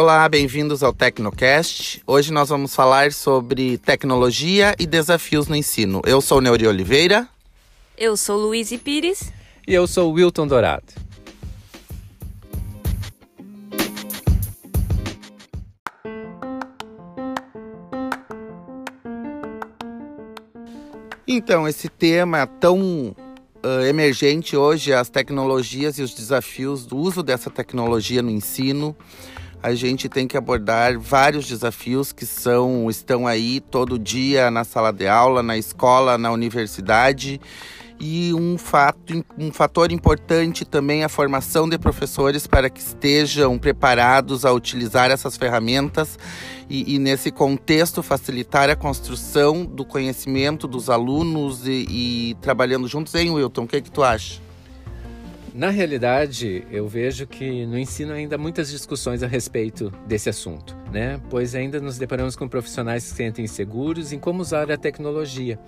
Olá, bem-vindos ao Tecnocast. Hoje nós vamos falar sobre tecnologia e desafios no ensino. Eu sou Neuri Oliveira. Eu sou Luiz Pires. E eu sou Wilton Dourado. Então, esse tema tão uh, emergente hoje, as tecnologias e os desafios do uso dessa tecnologia no ensino, a gente tem que abordar vários desafios que são estão aí todo dia na sala de aula, na escola, na universidade. E um, fato, um fator importante também é a formação de professores para que estejam preparados a utilizar essas ferramentas e, e nesse contexto, facilitar a construção do conhecimento dos alunos e, e trabalhando juntos. Hein, Wilton? O que, é que tu acha? Na realidade, eu vejo que no ensino ainda há muitas discussões a respeito desse assunto, né? Pois ainda nos deparamos com profissionais que se sentem inseguros em como usar a tecnologia.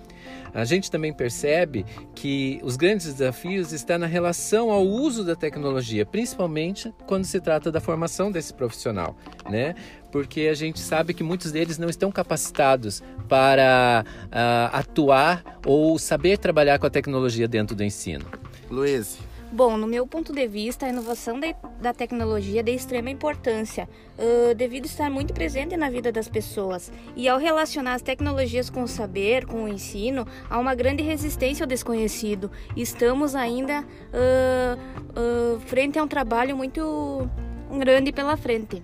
A gente também percebe que os grandes desafios estão na relação ao uso da tecnologia, principalmente quando se trata da formação desse profissional, né? Porque a gente sabe que muitos deles não estão capacitados para uh, atuar ou saber trabalhar com a tecnologia dentro do ensino. Luiz. Bom, no meu ponto de vista, a inovação de, da tecnologia é de extrema importância, uh, devido estar muito presente na vida das pessoas. E ao relacionar as tecnologias com o saber, com o ensino, há uma grande resistência ao desconhecido. Estamos ainda uh, uh, frente a um trabalho muito grande pela frente.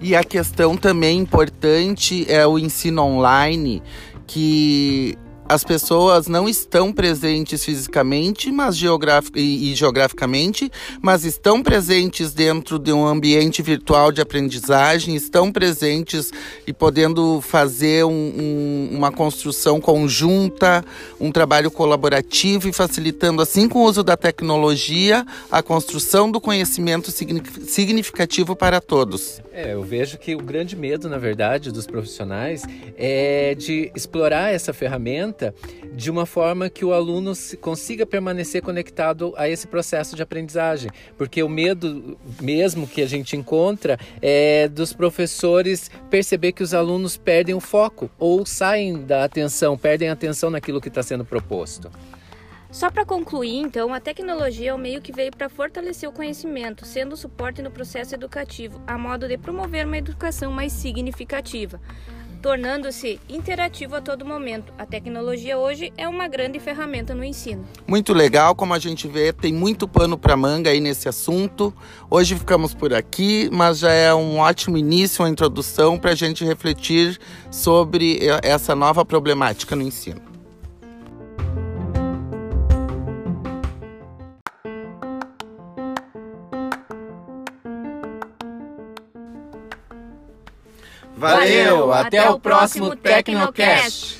E a questão também importante é o ensino online, que as pessoas não estão presentes fisicamente mas geografic e, e, geograficamente, mas estão presentes dentro de um ambiente virtual de aprendizagem, estão presentes e podendo fazer um, um, uma construção conjunta, um trabalho colaborativo e facilitando, assim com o uso da tecnologia, a construção do conhecimento significativo para todos. É, eu vejo que o grande medo, na verdade, dos profissionais é de explorar essa ferramenta de uma forma que o aluno consiga permanecer conectado a esse processo de aprendizagem. Porque o medo mesmo que a gente encontra é dos professores perceber que os alunos perdem o foco ou saem da atenção, perdem a atenção naquilo que está sendo proposto. Só para concluir, então, a tecnologia é o meio que veio para fortalecer o conhecimento, sendo suporte no processo educativo, a modo de promover uma educação mais significativa, tornando-se interativo a todo momento. A tecnologia hoje é uma grande ferramenta no ensino. Muito legal, como a gente vê, tem muito pano para manga aí nesse assunto. Hoje ficamos por aqui, mas já é um ótimo início, uma introdução para a gente refletir sobre essa nova problemática no ensino. Valeu, até o próximo Tecnocast.